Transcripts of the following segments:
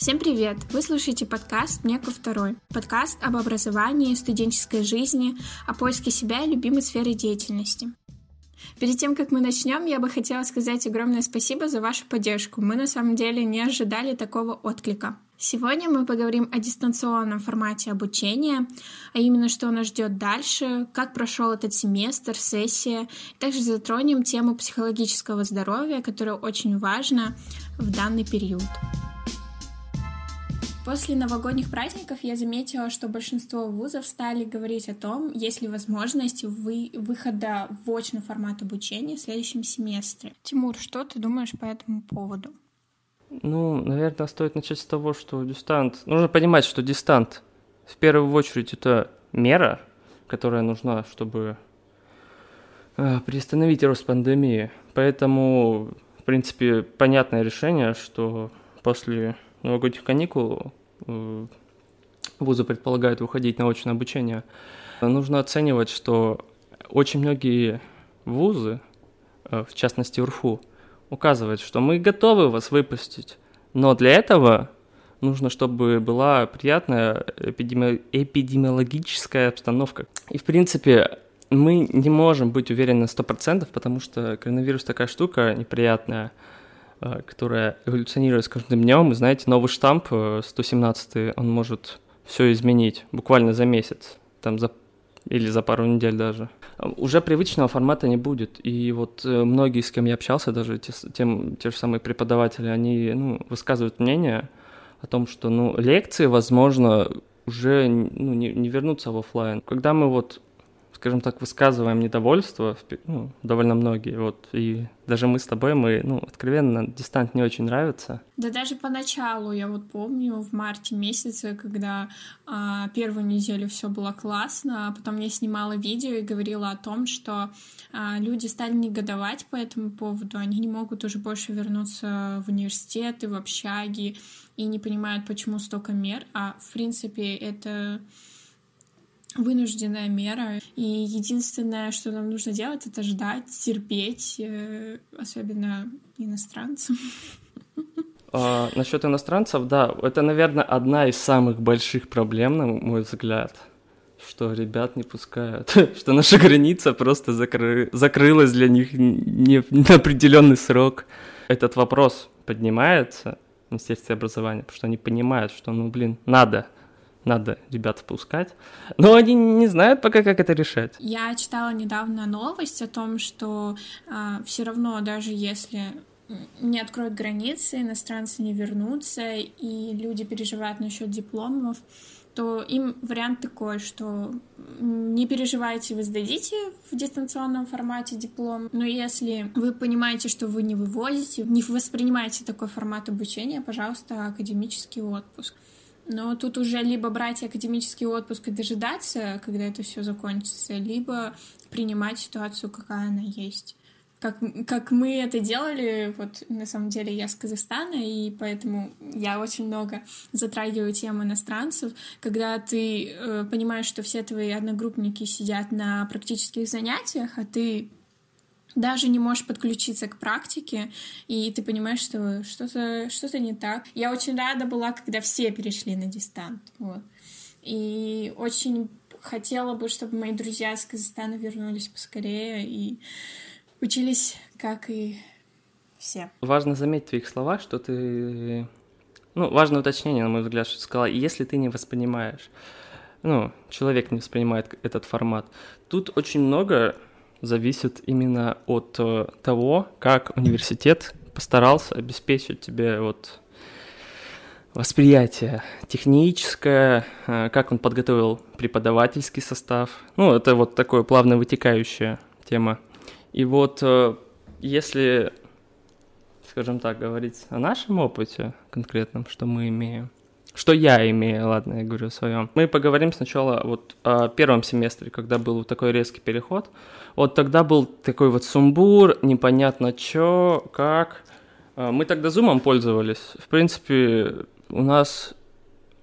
Всем привет! Вы слушаете подкаст «Неко второй». Подкаст об образовании, студенческой жизни, о поиске себя и любимой сфере деятельности. Перед тем, как мы начнем, я бы хотела сказать огромное спасибо за вашу поддержку. Мы на самом деле не ожидали такого отклика. Сегодня мы поговорим о дистанционном формате обучения, а именно, что нас ждет дальше, как прошел этот семестр, сессия. Также затронем тему психологического здоровья, которая очень важна в данный период. После новогодних праздников я заметила, что большинство вузов стали говорить о том, есть ли возможность вы, выхода в очный формат обучения в следующем семестре. Тимур, что ты думаешь по этому поводу? Ну, наверное, стоит начать с того, что дистант... Нужно понимать, что дистант в первую очередь это мера, которая нужна, чтобы э, приостановить рост пандемии. Поэтому, в принципе, понятное решение, что после новогодних каникул вузы предполагают выходить на очное обучение, нужно оценивать, что очень многие вузы, э, в частности УРФУ, указывают, что мы готовы вас выпустить, но для этого нужно, чтобы была приятная эпидеми... эпидемиологическая обстановка. И, в принципе, мы не можем быть уверены на 100%, потому что коронавирус такая штука неприятная – Э, которая эволюционирует с каждым днем. И знаете, новый штамп 117, э, он может все изменить буквально за месяц, там за или за пару недель даже. Уже привычного формата не будет. И вот э, многие, с кем я общался, даже те, тем, те же самые преподаватели, они ну, высказывают мнение о том, что ну, лекции, возможно, уже ну, не, не вернутся в офлайн. Когда мы вот скажем так, высказываем недовольство, ну, довольно многие, вот, и даже мы с тобой, мы, ну, откровенно, дистант не очень нравится. Да даже поначалу, я вот помню, в марте месяце, когда а, первую неделю все было классно, а потом я снимала видео и говорила о том, что а, люди стали негодовать по этому поводу, они не могут уже больше вернуться в университеты, в общаги, и не понимают, почему столько мер, а, в принципе, это вынужденная мера. И единственное, что нам нужно делать, это ждать, терпеть, э, особенно иностранцам. А, насчет иностранцев, да, это, наверное, одна из самых больших проблем, на мой взгляд, что ребят не пускают, что наша граница просто закры... закрылась для них не на определенный срок. Этот вопрос поднимается в Министерстве образования, потому что они понимают, что, ну, блин, надо — надо ребят впускать. Но они не знают пока, как это решать. Я читала недавно новость о том, что э, а, все равно, даже если не откроют границы, иностранцы не вернутся, и люди переживают насчет дипломов, то им вариант такой, что не переживайте, вы сдадите в дистанционном формате диплом, но если вы понимаете, что вы не вывозите, не воспринимаете такой формат обучения, пожалуйста, академический отпуск. Но тут уже либо брать академический отпуск и дожидаться, когда это все закончится, либо принимать ситуацию, какая она есть. Как, как мы это делали, вот на самом деле я с Казахстана, и поэтому я очень много затрагиваю тему иностранцев, когда ты э, понимаешь, что все твои одногруппники сидят на практических занятиях, а ты даже не можешь подключиться к практике, и ты понимаешь, что что-то что не так. Я очень рада была, когда все перешли на дистант. Вот. И очень хотела бы, чтобы мои друзья из Казахстана вернулись поскорее и учились, как и все. Важно заметить в твоих словах, что ты... Ну, важное уточнение, на мой взгляд, что ты сказала, если ты не воспринимаешь, ну, человек не воспринимает этот формат, тут очень много зависит именно от э, того, как университет постарался обеспечить тебе вот восприятие техническое, э, как он подготовил преподавательский состав. Ну, это вот такое плавно вытекающая тема. И вот э, если, скажем так, говорить о нашем опыте конкретном, что мы имеем, что я имею, ладно, я говорю о своем. Мы поговорим сначала вот о первом семестре, когда был вот такой резкий переход. Вот тогда был такой вот сумбур, непонятно что, как. А, мы тогда зумом пользовались. В принципе, у нас,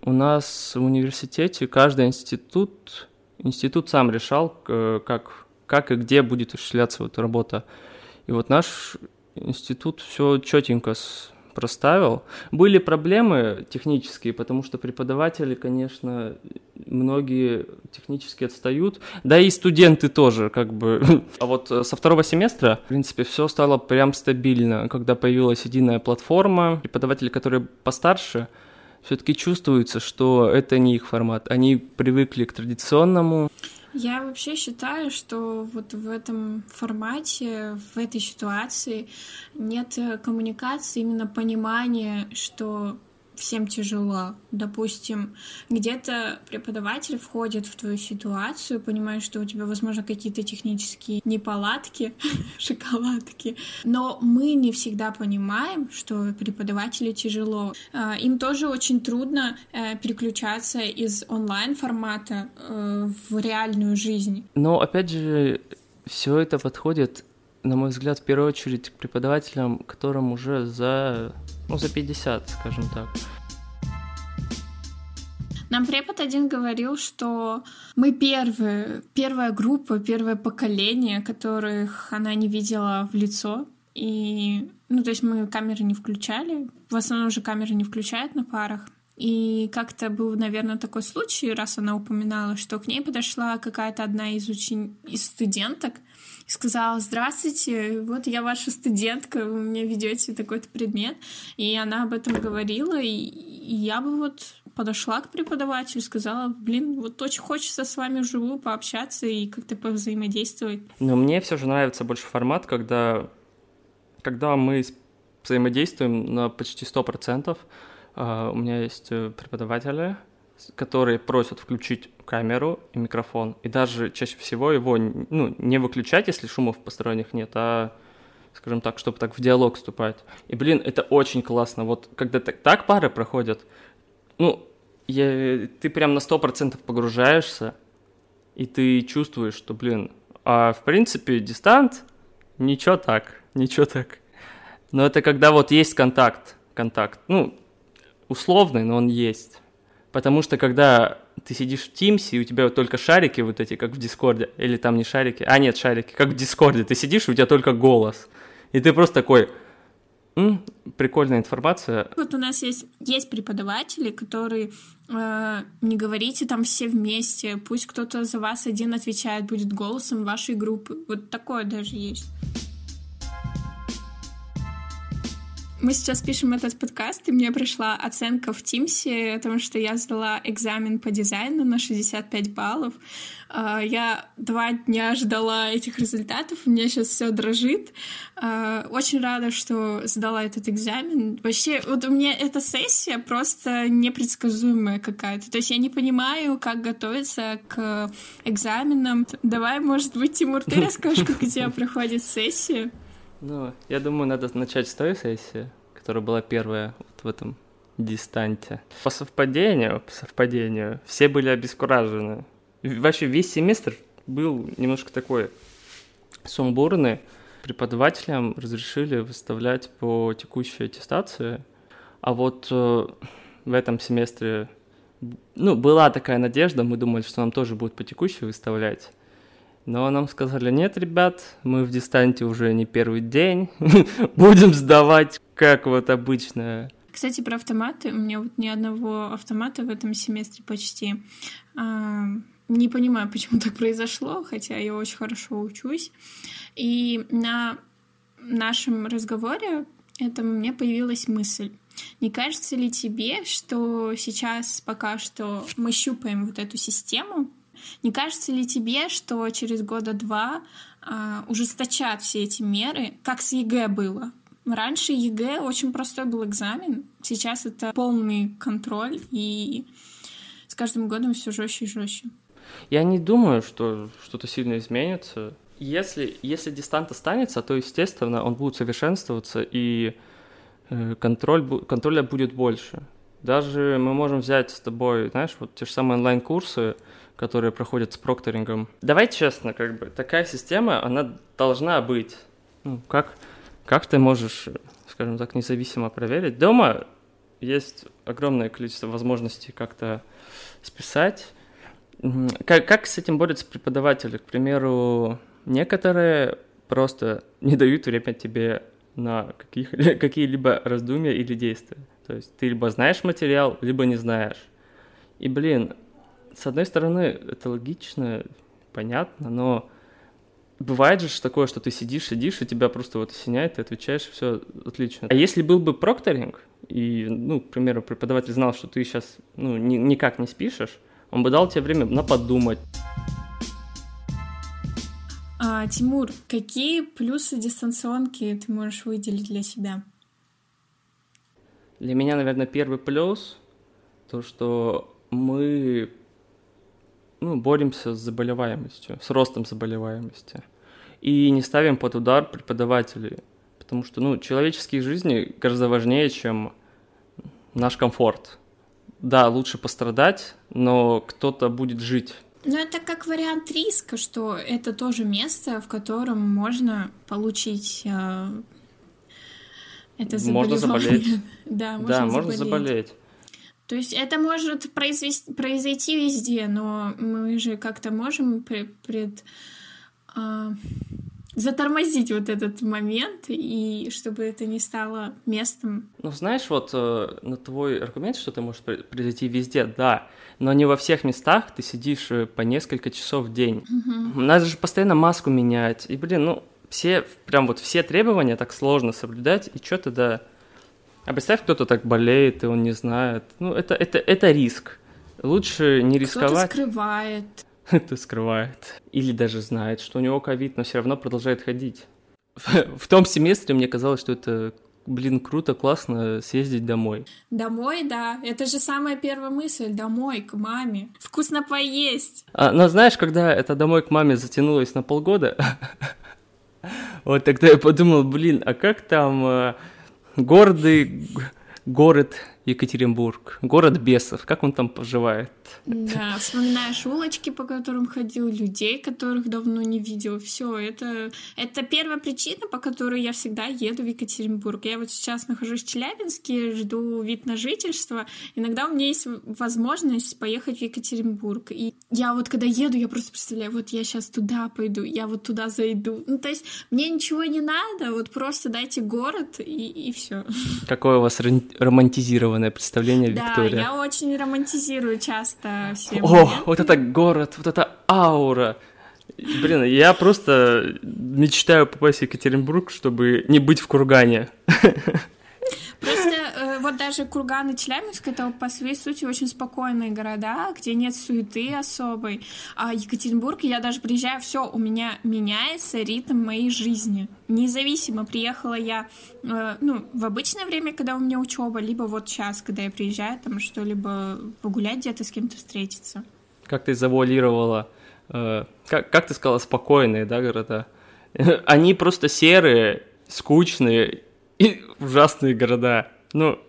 у нас в университете каждый институт, институт сам решал, как, как и где будет осуществляться вот работа. И вот наш институт все четенько проставил. Были проблемы технические, потому что преподаватели, конечно, многие технически отстают, да и студенты тоже, как бы. А вот со второго семестра, в принципе, все стало прям стабильно, когда появилась единая платформа, преподаватели, которые постарше, все-таки чувствуется, что это не их формат. Они привыкли к традиционному. Я вообще считаю, что вот в этом формате, в этой ситуации нет коммуникации, именно понимания, что всем тяжело. Допустим, где-то преподаватель входит в твою ситуацию, понимает, что у тебя, возможно, какие-то технические неполадки, шоколадки, но мы не всегда понимаем, что преподавателю тяжело. А, им тоже очень трудно э, переключаться из онлайн-формата э, в реальную жизнь. Но, опять же, все это подходит на мой взгляд, в первую очередь к преподавателям, которым уже за, ну, за 50, скажем так. Нам препод один говорил, что мы первые, первая группа, первое поколение, которых она не видела в лицо. И, ну, то есть мы камеры не включали. В основном же камеры не включают на парах. И как-то был, наверное, такой случай, раз она упоминала, что к ней подошла какая-то одна из, учен... из студенток и сказала, здравствуйте, вот я ваша студентка, вы мне ведете такой-то предмет. И она об этом говорила, и, и я бы вот подошла к преподавателю, сказала, блин, вот очень хочется с вами вживую пообщаться и как-то повзаимодействовать. Но мне все же нравится больше формат, когда, когда мы взаимодействуем на почти 100%, Uh, у меня есть э, преподаватели, которые просят включить камеру и микрофон, и даже чаще всего его ну, не выключать, если шумов посторонних нет, а, скажем так, чтобы так в диалог вступать. И, блин, это очень классно. Вот когда так, так пары проходят, ну, я, ты прям на сто процентов погружаешься, и ты чувствуешь, что, блин, а в принципе дистант, ничего так, ничего так. Но это когда вот есть контакт, контакт, ну, условный, но он есть. Потому что когда ты сидишь в Teams, и у тебя только шарики вот эти, как в Дискорде, или там не шарики, а нет, шарики, как в Дискорде, ты сидишь, и у тебя только голос. И ты просто такой, М, прикольная информация. Вот у нас есть, есть преподаватели, которые э, не говорите там все вместе, пусть кто-то за вас один отвечает, будет голосом вашей группы. Вот такое даже есть. Мы сейчас пишем этот подкаст, и мне пришла оценка в Тимсе о том, что я сдала экзамен по дизайну на 65 баллов. А, я два дня ждала этих результатов, у меня сейчас все дрожит. А, очень рада, что сдала этот экзамен. Вообще, вот у меня эта сессия просто непредсказуемая какая-то. То есть я не понимаю, как готовиться к экзаменам. Давай, может быть, Тимур, ты расскажешь, как у тебя проходит сессия? Ну, я думаю, надо начать с той сессии, которая была первая вот в этом дистанте. По совпадению, по совпадению, все были обескуражены. Вообще весь семестр был немножко такой сумбурный. Преподавателям разрешили выставлять по текущей аттестации, а вот э, в этом семестре ну, была такая надежда, мы думали, что нам тоже будут по текущей выставлять. Но нам сказали, нет, ребят, мы в дистанте уже не первый день, будем сдавать, как вот обычно. Кстати, про автоматы. У меня вот ни одного автомата в этом семестре почти. А, не понимаю, почему так произошло, хотя я очень хорошо учусь. И на нашем разговоре это мне появилась мысль. Не кажется ли тебе, что сейчас пока что мы щупаем вот эту систему, не кажется ли тебе, что через года два а, ужесточат все эти меры, как с ЕГЭ было? Раньше ЕГЭ очень простой был экзамен, сейчас это полный контроль, и с каждым годом все жестче и жестче. Я не думаю, что что-то сильно изменится. Если, если дистант останется, то, естественно, он будет совершенствоваться, и э, контроль, контроля будет больше. Даже мы можем взять с тобой, знаешь, вот те же самые онлайн-курсы, которые проходят с прокторингом. Давай честно, как бы, такая система, она должна быть. Ну, как, как ты можешь, скажем так, независимо проверить? Дома есть огромное количество возможностей как-то списать. Как, как с этим борются преподаватели? К примеру, некоторые просто не дают время тебе на каких, какие-либо раздумья или действия. То есть ты либо знаешь материал, либо не знаешь. И, блин, с одной стороны, это логично, понятно, но бывает же такое, что ты сидишь, сидишь, и тебя просто вот осеняет, ты отвечаешь, все отлично. А если был бы прокторинг, и, ну, к примеру, преподаватель знал, что ты сейчас, ну, ни, никак не спишешь, он бы дал тебе время на подумать. А, Тимур, какие плюсы дистанционки ты можешь выделить для себя? Для меня, наверное, первый плюс то, что мы ну, боремся с заболеваемостью, с ростом заболеваемости. И не ставим под удар преподавателей, потому что ну, человеческие жизни гораздо важнее, чем наш комфорт. Да, лучше пострадать, но кто-то будет жить. Ну, это как вариант риска, что это тоже место, в котором можно получить э, это заболевание. Можно заболеть. да, можно, да, можно заболеть. То есть это может произвести, произойти везде, но мы же как-то можем пред, пред, а, затормозить вот этот момент, и чтобы это не стало местом. Ну, знаешь, вот э, на твой аргумент, что это может произойти везде, да, но не во всех местах ты сидишь э, по несколько часов в день. Угу. Надо же постоянно маску менять, и, блин, ну, все, прям вот все требования так сложно соблюдать, и что тогда... А представь, кто-то так болеет, и он не знает. Ну, это, это, это риск. Лучше не рисковать. Кто-то скрывает. Кто скрывает. Или даже знает, что у него ковид, но все равно продолжает ходить. В, том семестре мне казалось, что это блин, круто, классно съездить домой. Домой, да. Это же самая первая мысль. Домой, к маме. Вкусно поесть. А, но знаешь, когда это домой к маме затянулось на полгода, вот тогда я подумал, блин, а как там э, гордый город Екатеринбург, город бесов, как он там поживает? Да, вспоминаешь улочки, по которым ходил, людей, которых давно не видел. Все, это, это первая причина, по которой я всегда еду в Екатеринбург. Я вот сейчас нахожусь в Челябинске, жду вид на жительство. Иногда у меня есть возможность поехать в Екатеринбург. И я вот когда еду, я просто представляю, вот я сейчас туда пойду, я вот туда зайду. Ну, то есть мне ничего не надо, вот просто дайте город и, и все. Какое у вас романтизированное представление, Виктория? Да, я очень романтизирую часто все О, моменты. вот это город, вот это аура. Блин, я просто мечтаю попасть в Екатеринбург, чтобы не быть в Кургане. Просто вот даже Курган и Челябинск — это по своей сути очень спокойные города, где нет суеты особой. А Екатеринбург, я даже приезжаю, все, у меня меняется ритм моей жизни. Независимо, приехала я э, ну, в обычное время, когда у меня учеба, либо вот сейчас, когда я приезжаю, там что-либо погулять где-то с кем-то встретиться. Как ты завуалировала, э, как, как ты сказала, спокойные, да, города? Они просто серые, скучные и ужасные города. Ну,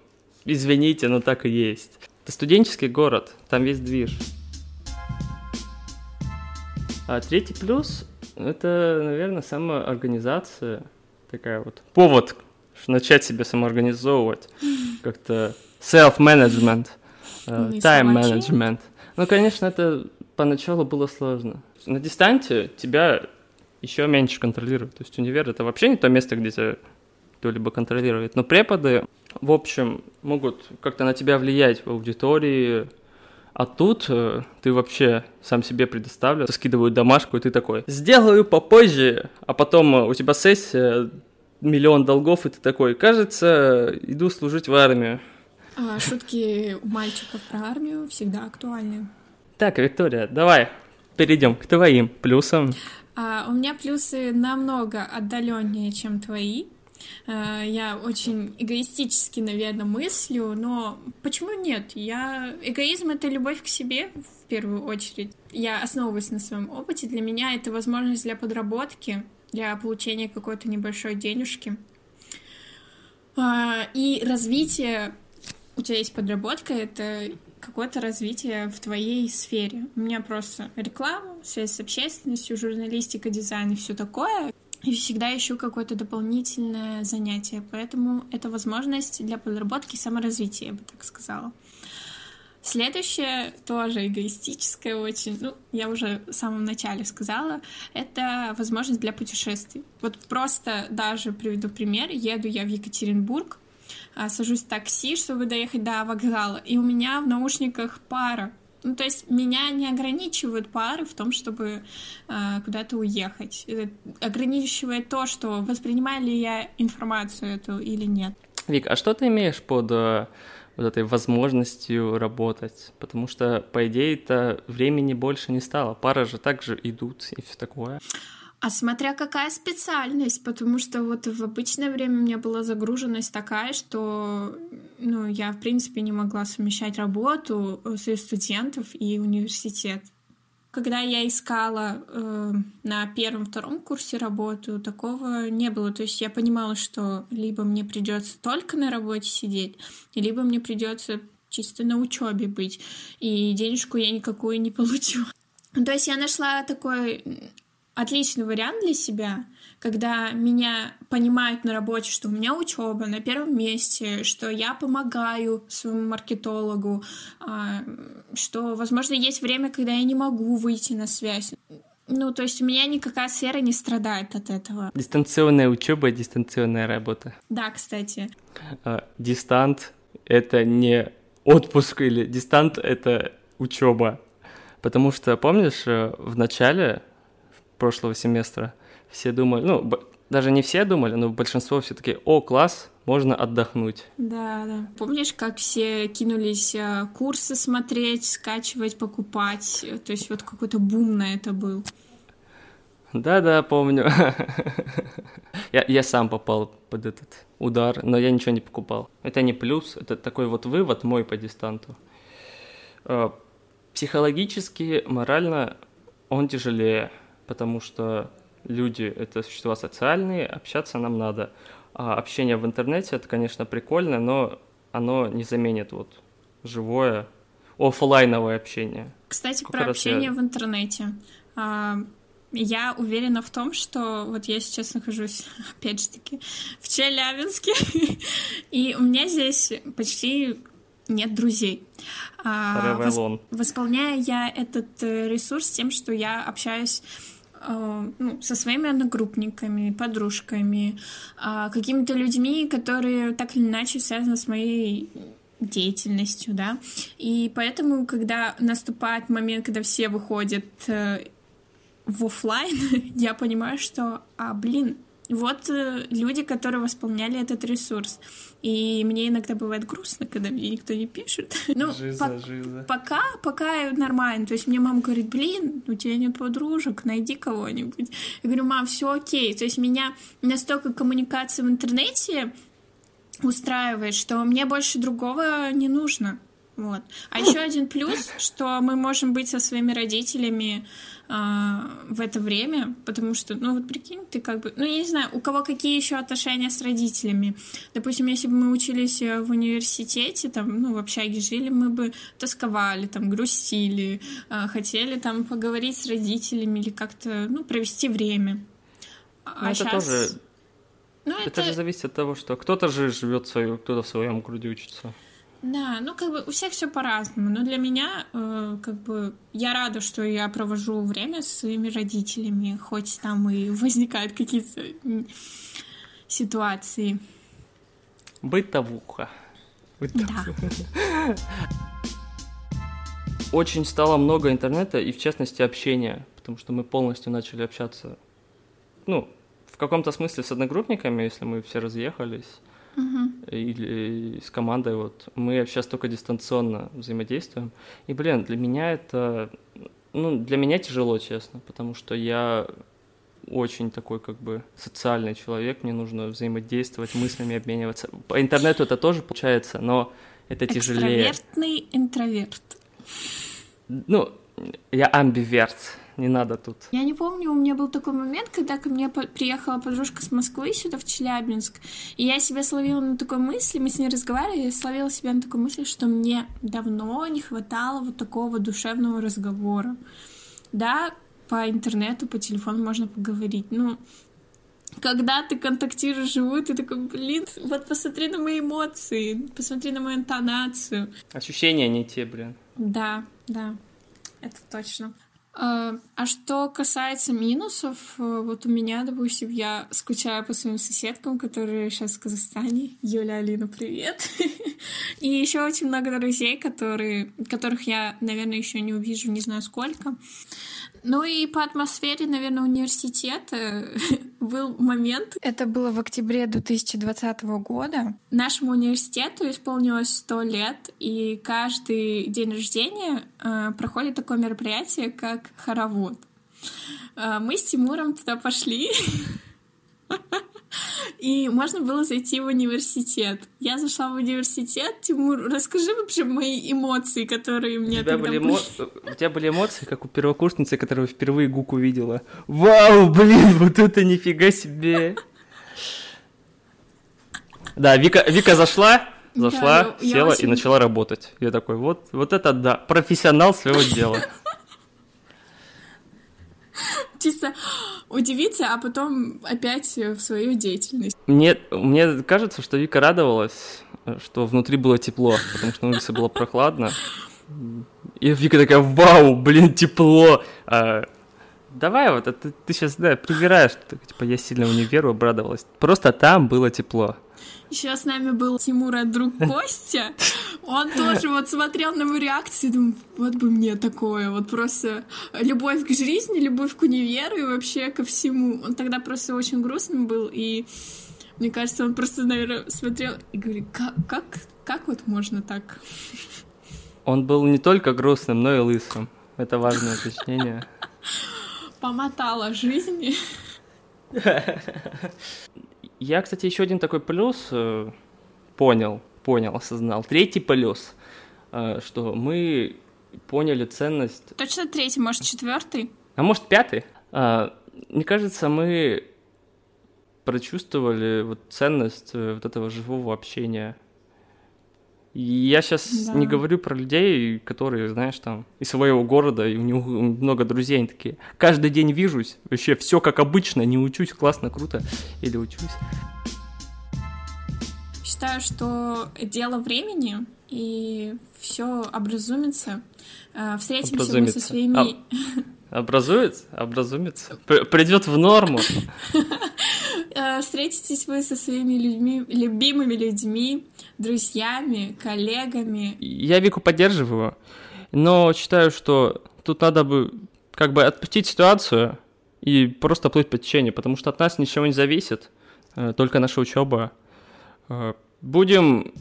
извините, но так и есть. Это студенческий город, там весь движ. А третий плюс — это, наверное, самоорганизация. Такая вот повод начать себя самоорганизовывать. Как-то self-management, uh, time management. Ну, конечно, это поначалу было сложно. На дистанте тебя еще меньше контролируют. То есть универ — это вообще не то место, где тебя кто-либо контролирует. Но преподы, в общем, могут как-то на тебя влиять в аудитории, а тут э, ты вообще сам себе предоставлю, скидывают домашку, и ты такой, сделаю попозже, а потом э, у тебя сессия, миллион долгов, и ты такой, кажется, иду служить в армию. А, шутки у мальчиков про армию всегда актуальны. Так, Виктория, давай перейдем к твоим плюсам. А, у меня плюсы намного отдаленнее, чем твои. Э, я очень эгоистически, наверное, мыслю, но почему нет? Я... Эгоизм — это любовь к себе, в первую очередь. Я основываюсь на своем опыте. Для меня это возможность для подработки, для получения какой-то небольшой денежки. А, и развитие... У тебя есть подработка, это какое-то развитие в твоей сфере. У меня просто реклама, связь с общественностью, журналистика, дизайн и все такое и всегда ищу какое-то дополнительное занятие. Поэтому это возможность для подработки и саморазвития, я бы так сказала. Следующее тоже эгоистическое очень, ну, я уже в самом начале сказала, это возможность для путешествий. Вот просто даже приведу пример. Еду я в Екатеринбург, а, сажусь в такси, чтобы доехать до вокзала, и у меня в наушниках пара. Ну, то есть меня не ограничивают пары в том, чтобы э, куда-то уехать. Это ограничивает то, что воспринимаю ли я информацию эту или нет. Вик, а что ты имеешь под э, вот этой возможностью работать? Потому что, по идее, это времени больше не стало. Пары же также идут и все такое. А смотря какая специальность, потому что вот в обычное время у меня была загруженность такая, что ну, я, в принципе, не могла совмещать работу, э, своих студентов и университет. Когда я искала э, на первом-втором курсе работу, такого не было. То есть я понимала, что либо мне придется только на работе сидеть, либо мне придется чисто на учебе быть, и денежку я никакую не получу. То есть я нашла такой отличный вариант для себя, когда меня понимают на работе, что у меня учеба на первом месте, что я помогаю своему маркетологу, а, что, возможно, есть время, когда я не могу выйти на связь. Ну, то есть у меня никакая сфера не страдает от этого. Дистанционная учеба, дистанционная работа. Да, кстати. А, дистант — это не отпуск или дистант — это учеба. Потому что, помнишь, э, в начале прошлого семестра. Все думали, ну, даже не все думали, но большинство все таки о, класс, можно отдохнуть. Да, да. Помнишь, как все кинулись э, курсы смотреть, скачивать, покупать? То есть вот какой-то бум на это был. Да-да, помню. я, я сам попал под этот удар, но я ничего не покупал. Это не плюс, это такой вот вывод мой по дистанту. Э, психологически, морально он тяжелее потому что люди — это существа социальные, общаться нам надо. А общение в интернете — это, конечно, прикольно, но оно не заменит вот живое, офлайновое общение. Кстати, Сколько про общение я... в интернете. А, я уверена в том, что вот я сейчас нахожусь, опять же таки, в Челябинске, и у меня здесь почти нет друзей. А, вос... Восполняю я этот э, ресурс тем, что я общаюсь ну, со своими одногруппниками, подружками, а, какими-то людьми, которые так или иначе связаны с моей деятельностью, да. И поэтому, когда наступает момент, когда все выходят э, в офлайн, я понимаю, что, а, блин, вот э, люди, которые восполняли этот ресурс. И мне иногда бывает грустно, когда мне никто не пишет. Ну, жиза, по- жиза. пока, пока нормально. То есть мне мама говорит, блин, у тебя нет подружек, найди кого-нибудь. Я говорю, мам, все окей. То есть меня настолько коммуникация в интернете устраивает, что мне больше другого не нужно. Вот. А еще один плюс, что мы можем быть со своими родителями в это время, потому что, ну вот прикинь, ты как бы, ну я не знаю, у кого какие еще отношения с родителями. Допустим, если бы мы учились э, в университете, там, ну в общаге жили, мы бы тосковали, там, грустили, э, хотели там поговорить с родителями или как-то, ну, провести время. А ну, это сейчас... тоже... Ну, это... это же зависит от того, что кто-то же живет свою, кто-то в своем городе учится. Да, ну как бы у всех все по-разному, но для меня э, как бы я рада, что я провожу время с своими родителями, хоть там и возникают какие-то ситуации. Бытовуха. Бытовуха. Да. Очень стало много интернета и, в частности, общения, потому что мы полностью начали общаться, ну, в каком-то смысле с одногруппниками, если мы все разъехались, uh-huh. или с командой вот мы сейчас только дистанционно взаимодействуем. И, блин, для меня это, ну, для меня тяжело, честно, потому что я очень такой как бы социальный человек, мне нужно взаимодействовать, мыслями обмениваться. По интернету это тоже получается, но это тяжелее. Экстравертный интроверт. Ну, я амбиверт не надо тут. Я не помню, у меня был такой момент, когда ко мне приехала подружка с Москвы сюда, в Челябинск, и я себя словила на такой мысли, мы с ней разговаривали, я словила себя на такой мысли, что мне давно не хватало вот такого душевного разговора. Да, по интернету, по телефону можно поговорить, ну, когда ты контактируешь живую, ты такой, блин, вот посмотри на мои эмоции, посмотри на мою интонацию. Ощущения не те, блин. Да, да, это точно. А, а что касается минусов, э, вот у меня, допустим, я скучаю по своим соседкам, которые сейчас в Казахстане. Юля, Алина, привет. И еще очень много друзей, которые, которых я, наверное, еще не увижу, не знаю сколько. Ну и по атмосфере, наверное, университета был момент. Это было в октябре 2020 года. Нашему университету исполнилось 100 лет, и каждый день рождения э, проходит такое мероприятие, как хоровод. Э, мы с Тимуром туда пошли. И можно было зайти в университет. Я зашла в университет. Тимур, расскажи вообще мои эмоции, которые мне у тебя тогда были. Эмо... У тебя были эмоции, как у первокурсницы, которая впервые Гук увидела. Вау, блин, вот это нифига себе! Да, Вика, Вика зашла, зашла, да, села очень... и начала работать. Я такой, вот, вот это да, профессионал своего дела. Чисто удивиться, а потом опять в свою деятельность. Мне, мне кажется, что Вика радовалась, что внутри было тепло, потому что на улице было прохладно. И Вика такая, вау, блин, тепло. А, давай вот, а ты, ты сейчас, да, привираешь, типа, я сильно универу обрадовалась. Просто там было тепло. Еще с нами был Тимура друг Костя. Он тоже вот смотрел на мою реакцию и думал, вот бы мне такое. Вот просто любовь к жизни, любовь к универу и вообще ко всему. Он тогда просто очень грустным был, и мне кажется, он просто, наверное, смотрел и говорит, как, как, как вот можно так? Он был не только грустным, но и лысым. Это важное уточнение. Помотала жизни. Я, кстати, еще один такой плюс э, понял, понял, осознал. Третий плюс, э, что мы поняли ценность... Точно третий, может, четвертый? А может, пятый? А, мне кажется, мы прочувствовали вот ценность э, вот этого живого общения я сейчас да. не говорю про людей, которые, знаешь, там из своего города, и у них много друзей, они такие, каждый день вижусь, вообще все как обычно, не учусь, классно, круто, или учусь. Считаю, что дело времени, и все образумится. Э, встретимся образумится. мы со своими... А, образуется? Образумится? Придет в норму. Э, встретитесь вы со своими людьми, любимыми людьми, друзьями, коллегами. Я Вику поддерживаю, но считаю, что тут надо бы как бы отпустить ситуацию и просто плыть по течению, потому что от нас ничего не зависит, э, только наша учеба. Будем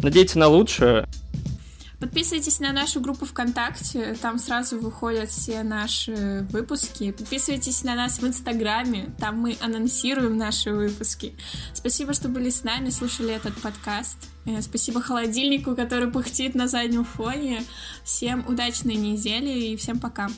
надеяться на лучшее. Подписывайтесь на нашу группу ВКонтакте, там сразу выходят все наши выпуски. Подписывайтесь на нас в Инстаграме, там мы анонсируем наши выпуски. Спасибо, что были с нами, слушали этот подкаст. Э, спасибо холодильнику, который пыхтит на заднем фоне. Всем удачной недели и всем пока.